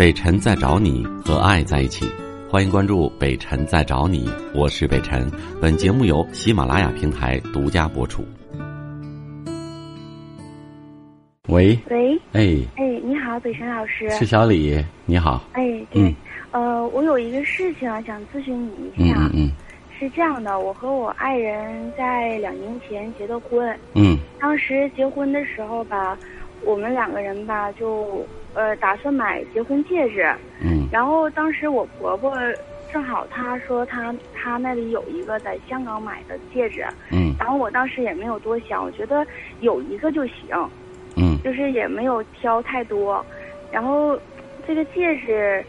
北辰在找你和爱在一起，欢迎关注北辰在找你，我是北辰。本节目由喜马拉雅平台独家播出。喂喂，哎，哎，你好，北辰老师。是小李，你好。哎，对，呃，我有一个事情啊，想咨询你一下。嗯嗯嗯是这样的，我和我爱人在两年前结的婚。嗯当时结婚的时候吧，我们两个人吧就呃打算买结婚戒指，嗯。然后当时我婆婆正好她说她她那里有一个在香港买的戒指，嗯。然后我当时也没有多想，我觉得有一个就行。嗯。就是也没有挑太多，然后这个戒指，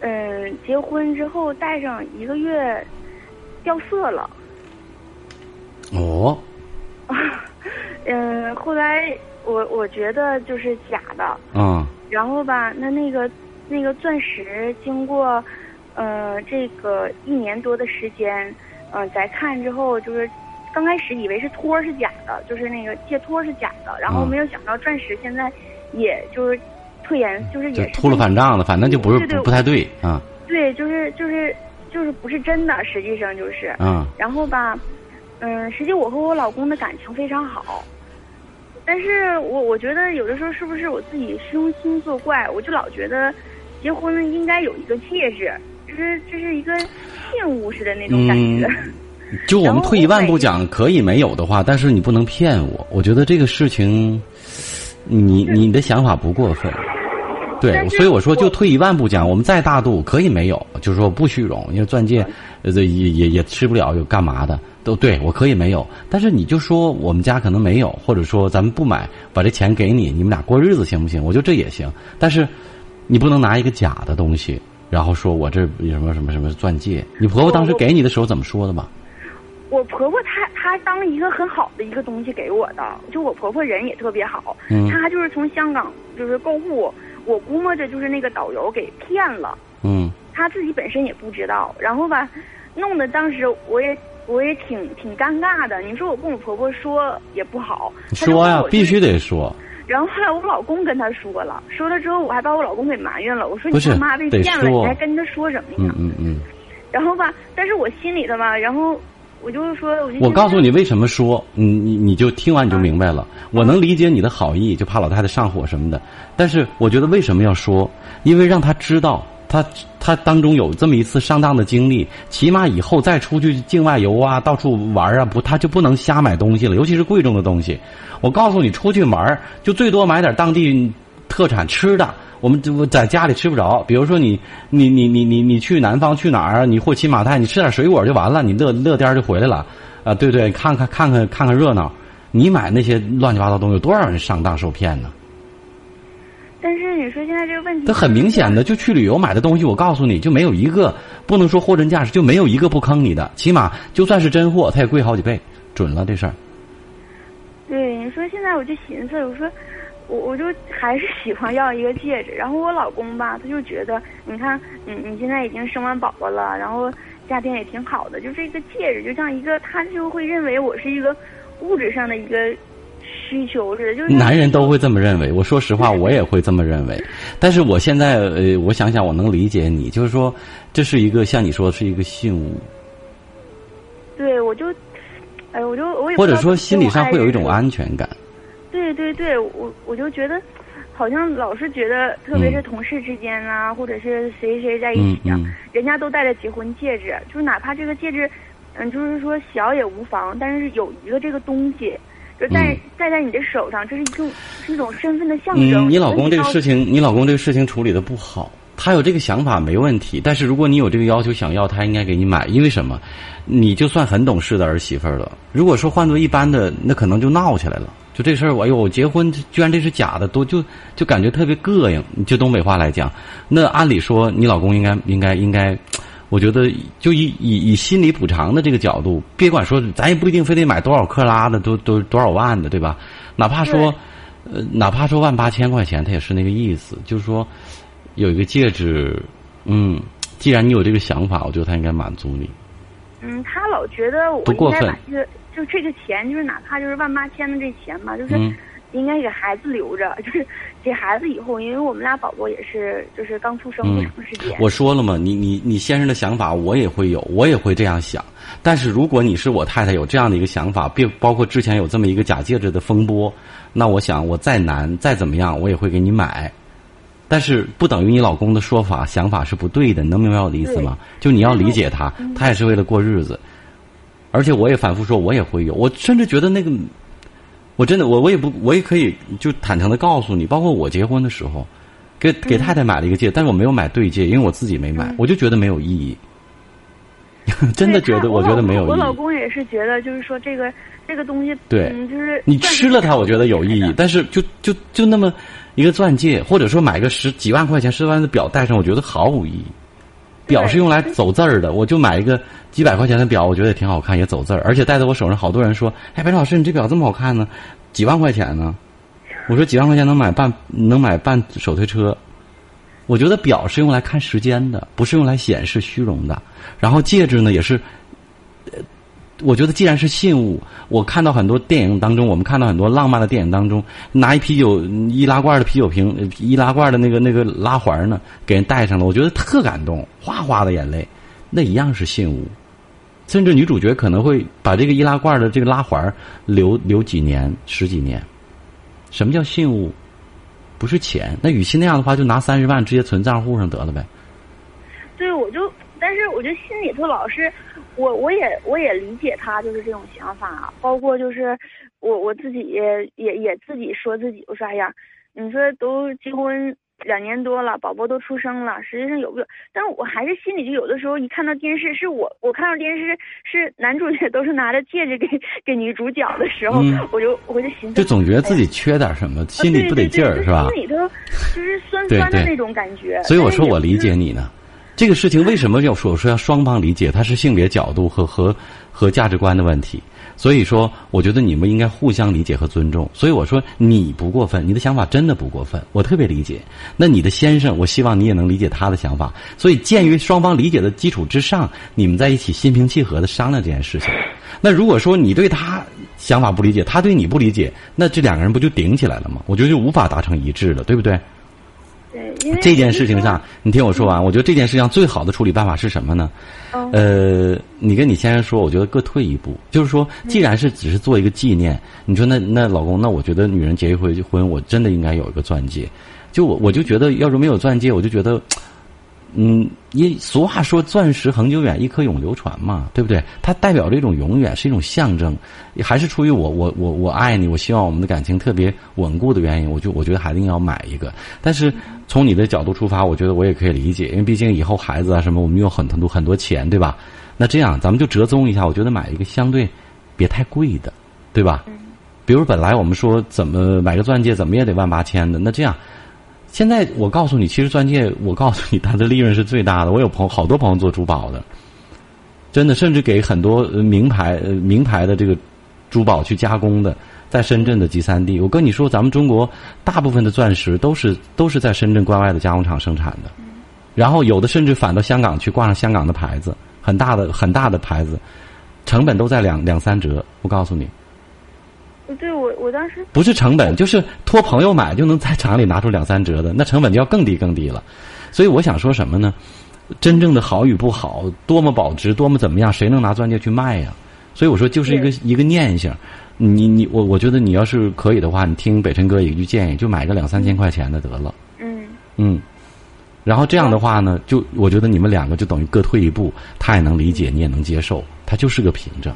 嗯，结婚之后戴上一个月掉色了，哦嗯，后来我我觉得就是假的，嗯然后吧，那那个那个钻石经过，呃，这个一年多的时间，嗯、再看之后就是。刚开始以为是托儿是假的，就是那个戒托是假的，然后嗯没有想到钻石现在也就是退颜，就是也是秃了反账了，反正就不是不太对啊对，就是就是就是不是真的，实际上就是。嗯然后吧，嗯，实际我和我老公的感情非常好，但是我我觉得有的时候是不是我自己虚荣心作怪，我就老觉得结婚应该有一个戒指，就是这是一个信物似的那种感觉。嗯 就我们退一万步讲，可以没有的话，但是你不能骗我。我觉得这个事情，你你的想法不过分。对，所以我说，就退一万步讲，我们再大度可以没有，就是说不虚荣，因为钻戒，呃，这也也也吃不了，有干嘛的都对我可以没有，但是你就说我们家可能没有，或者说咱们不买，把这钱给你，你们俩过日子行不行？我觉得这也行，但是你不能拿一个假的东西，然后说我这有什么什么什么钻戒。你婆婆当时给你的时候怎么说的吧？我婆婆她她当一个很好的一个东西给我的，就我婆婆人也特别好，嗯她就是从香港就是购物，我估摸着就是那个导游给骗了。嗯他自己本身也不知道，然后吧，弄得当时我也我也挺挺尴尬的。你说我跟我婆婆说也不好，说呀必须。得说，然后后来我老公跟他说了，说了之后我还把我老公给埋怨了。我说你他妈被骗了，你还跟他说什么嗯呀？嗯嗯。然后吧，但是我心里头吧，然后我就是说，我就我告诉你，你为什么说，你你你就听完你就明白了。我能理解你的好意，就怕老太太上火什么的。但是我觉得为什么要说？因为让她知道，她她当中有这么一次上当的经历，起码以后再出去境外游啊，到处玩啊，不，她就不能瞎买东西了，尤其是贵重的东西。我告诉你，出去玩就最多买点当地特产吃的。我们就在家里吃不着，比如说你你你你你你去南方去哪儿，你或骑马泰，你吃点水果就完了，你乐乐颠儿就回来了，啊，对对，看看看看看看热闹。你买那些乱七八糟东西，有多少人上当受骗呢？但是你说现在这个问题，这很明显的，就去旅游买的东西，我告诉你就没有一个不能说货真价实，就没有一个不坑你的。起码就算是真货，它也贵好几倍，准了这事儿。对，你说现在我就寻思，我说我我就还是喜欢要一个戒指，然后我老公吧，他就觉得，你看，你你现在已经生完宝宝了，然后家庭也挺好的，就这个戒指就像一个，他就会认为我是一个物质上的一个需求似的，就是男人都会这么认为。我说实话，我也会这么认为。但是我现在，呃，我想想，我能理解你，就是说，这是一个像你说的是一个信物，对我就，哎，我就我也或者说心理上会有一种安全感。说对对对，我我就觉得。好像老是觉得，特别是嗯同事之间啊，或者是谁谁在一起啊，嗯嗯人家都戴着结婚戒指，就是哪怕这个戒指，嗯，就是说小也无妨，但是有一个这个东西，就戴、嗯戴在你的手上，这是一种是一种身份的象征。嗯，你老公这个事情，你老公这个事情处理的不好。他有这个想法没问题，但是如果你有这个要求想要，他应该给你买，因为什么？你就算很懂事的儿媳妇儿了，如果说换做一般的，那可能就闹起来了。就这事儿，哎呦，结婚居然这是假的，都就就感觉特别膈应。就东北话来讲，那按理说你老公应该应该应该，我觉得就以以以心理补偿的这个角度，别管说咱也不一定非得买多少克拉的，都都多少万的，对吧？哪怕说，呃，哪怕说万八千块钱，他也是那个意思，就是说有一个戒指，嗯，既然你有这个想法，我觉得他应该满足你。嗯，他老觉得我应不过分该把这个就这个钱，就是哪怕就是万八千的这钱吧，就是、嗯应该给孩子留着，就是给孩子以后，因为我们俩宝宝也是就是刚出生不长时间。我说了嘛，你你你先生的想法我也会有，我也会这样想。但是如果你是我太太有这样的一个想法，并包括之前有这么一个假戒指的风波，那我想我再难再怎么样，我也会给你买。但是不等于你老公的说法想法是不对的，你能明白我的意思吗？就你要理解他，他也是为了过日子。而且我也反复说，我也会有，我甚至觉得那个。我真的，我我也不，我也可以就坦诚的告诉你，包括我结婚的时候，给给太太买了一个戒，但是我没有买对戒，因为我自己没买，我就觉得没有意义。真的觉得，我觉得没有意义。我老公也是觉得，就是说这个这个东西，对，就是你吃了它，我觉得有意义，但是就就就那么一个钻戒，或者说买个十几万块钱、十万的表戴上，我觉得毫无意义。表是用来走字儿的，我就买一个几百块钱的表，我觉得也挺好看，也走字儿，而且戴在我手上，好多人说：“哎，白老师，你这表这么好看呢？几万块钱呢？”我说：“几万块钱能买半能买半手推车。”我觉得表是用来看时间的，不是用来显示虚荣的。然后戒指呢，也是。呃我觉得既然是信物，我看到很多电影当中，我们看到很多浪漫的电影当中，拿一啤酒易拉罐的啤酒瓶，易拉罐的那个那个拉环呢，给人戴上了，我觉得特感动，哗哗的眼泪，那一样是信物。甚至女主角可能会把这个易拉罐的这个拉环留留几年、十几年。什么叫信物？不是钱。那与其那样的话，就拿三十万直接存账户上得了呗。对，我就，但是我就心里头老是。我我也我也理解他就是这种想法，包括就是我我自己也也也自己说自己，我说哎呀，你说都结婚两年多了，宝宝都出生了，实际上有没有？但是我还是心里就有的时候一看到电视，是我我看到电视是男主角都是拿着戒指给 给女主角的时候，我就我就寻思，就总觉得自己缺点什么，心里不得劲儿是吧？心里头就是酸酸的那种感觉。所以我说我理解你呢。这个事情为什么要说说要双方理解？它是性别角度和和和价值观的问题。所以说，我觉得你们应该互相理解和尊重。所以我说你不过分，你的想法真的不过分，我特别理解。那你的先生，我希望你也能理解他的想法。所以，鉴于双方理解的基础之上，你们在一起心平气和的商量这件事情。那如果说你对他想法不理解，他对你不理解，那这两个人不就顶起来了吗？我觉得就无法达成一致了，对不对？这件事情上，你听我说完。我觉得这件事情上最好的处理办法是什么呢？呃，你跟你先生说，我觉得各退一步。就是说，既然是只是做一个纪念，你说那那老公，那我觉得女人结一回婚，我真的应该有一个钻戒。就我我就觉得，要是没有钻戒，我就觉得。嗯，一俗话说“钻石恒久远，一颗永流传”嘛，对不对？它代表着一种永远，是一种象征，还是出于我我我我爱你，我希望我们的感情特别稳固的原因，我就我觉得还一定要买一个。但是从你的角度出发，我觉得我也可以理解，因为毕竟以后孩子啊什么，我们有很多很多钱，对吧？那这样咱们就折中一下，我觉得买一个相对别太贵的，对吧？比如本来我们说怎么买个钻戒，怎么也得万八千的，那这样。现在我告诉你，其实钻戒，我告诉你，它的利润是最大的。我有朋好多朋友做珠宝的，真的，甚至给很多名牌、名牌的这个珠宝去加工的，在深圳的集散地。我跟你说，咱们中国大部分的钻石都是都是在深圳关外的加工厂生产的，然后有的甚至返到香港去挂上香港的牌子，很大的很大的牌子，成本都在两两三折。我告诉你。对我，我当时不是成本，就是托朋友买就能在厂里拿出两三折的，那成本就要更低更低了。所以我想说什么呢？真正的好与不好，多么保值，多么怎么样，谁能拿钻戒去卖呀？所以我说，就是一个一个念想。你你我，我觉得你要是可以的话，你听北辰哥一句建议，就买个两三千块钱的得了。嗯嗯，然后这样的话呢，就我觉得你们两个就等于各退一步，他也能理解，你也能接受，他就是个凭证。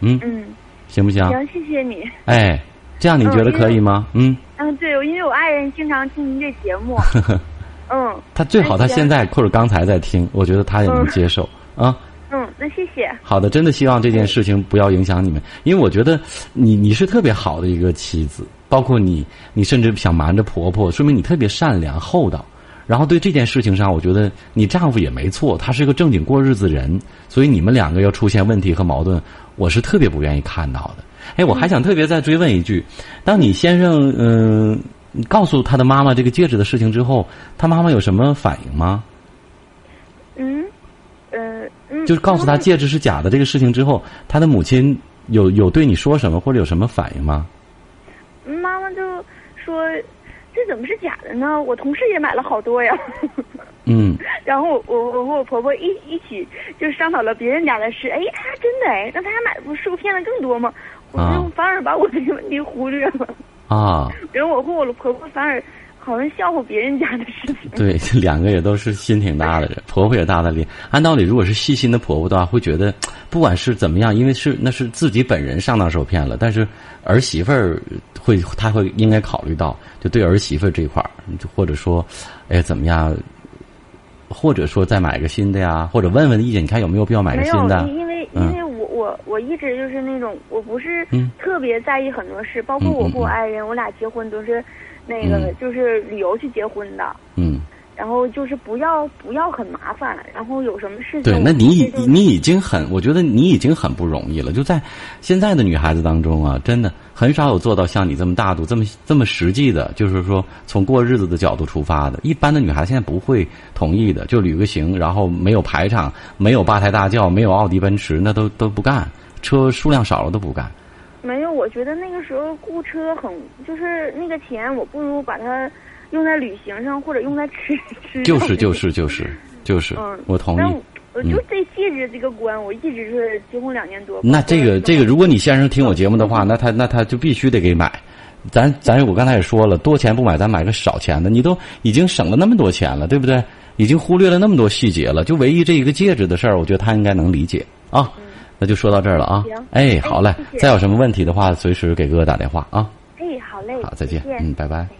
嗯嗯。行不行？行，谢谢你。哎，这样你觉得可以吗？嗯。嗯，对，因为我爱人经常听您这节目。嗯。他最好他现在或者刚才在听，我觉得他也能接受啊。嗯，那谢谢。好的，真的希望这件事情不要影响你们，因为我觉得你你是特别好的一个妻子，包括你，你甚至想瞒着婆婆，说明你特别善良厚道。然后对这件事情上，我觉得你丈夫也没错，他是个正经过日子人，所以你们两个要出现问题和矛盾，我是特别不愿意看到的。哎，我还想特别再追问一句：当你先生嗯告诉他的妈妈这个戒指的事情之后，他妈妈有什么反应吗？嗯，呃，就是告诉他戒指是假的这个事情之后，他的母亲有有对你说什么或者有什么反应吗？这怎么是假的呢？我同事也买了好多呀。嗯 然后我我我和我婆婆一一起就商讨了别人家的事，哎，他真的哎，那他家买的不是不是骗了更多吗？我啊就反而把我这个问题忽略了，啊，然后我和我的婆婆反而好像笑话别人家的事情。对，这 两个也都是心挺大的人，婆婆也大大咧。按道理，如果是细心的婆婆的话，会觉得不管是怎么样，因为是那是自己本人上当受骗了，但是儿媳妇儿会，她会应该考虑到，就对儿媳妇儿这一块儿，就或者说，哎，怎么样？或者说再买个新的呀，或者问问意见，你看有没有必要买个新的？因为嗯因为我我我一直就是那种，我不是嗯。特别在意很多事，包括我和我嗯。爱人，我俩结婚都是那个嗯。就是旅游去结婚的，嗯，然后就是不要不要很麻烦，然后有什么事情对，那你已你已经很，我觉得你已经很不容易了。就在现在的女孩子当中啊，真的很少有做到像你这么大度、这么这么实际的，就是说从过日子的角度出发的。一般的女孩子现在不会同意的，就旅个行，然后没有排场，没有八抬大轿，没有奥迪、奔驰，那都都不干。车数量少了都不干。没有，我觉得那个时候雇车很，就是那个钱，我不如把它用在旅行上，或者用在吃吃。就是就是就是就是，嗯，我同意。但我我就这戒指这个关，我一直是结婚两年多。那这个这个，如果你先生听我节目的嗯话，那他那他就必须得给买。咱咱我刚才也说了，多钱不买，咱买个少钱的。你都已经省了那么多钱了，对不对？已经忽略了那么多细节了，就唯一这一个戒指的事儿，我觉得他应该能理解啊。那就说到这儿了啊嗯行。哎，好嘞哎谢谢再有什么问题的话，随时给哥哥打电话啊。哎，好嘞，好，再见。见嗯，拜拜。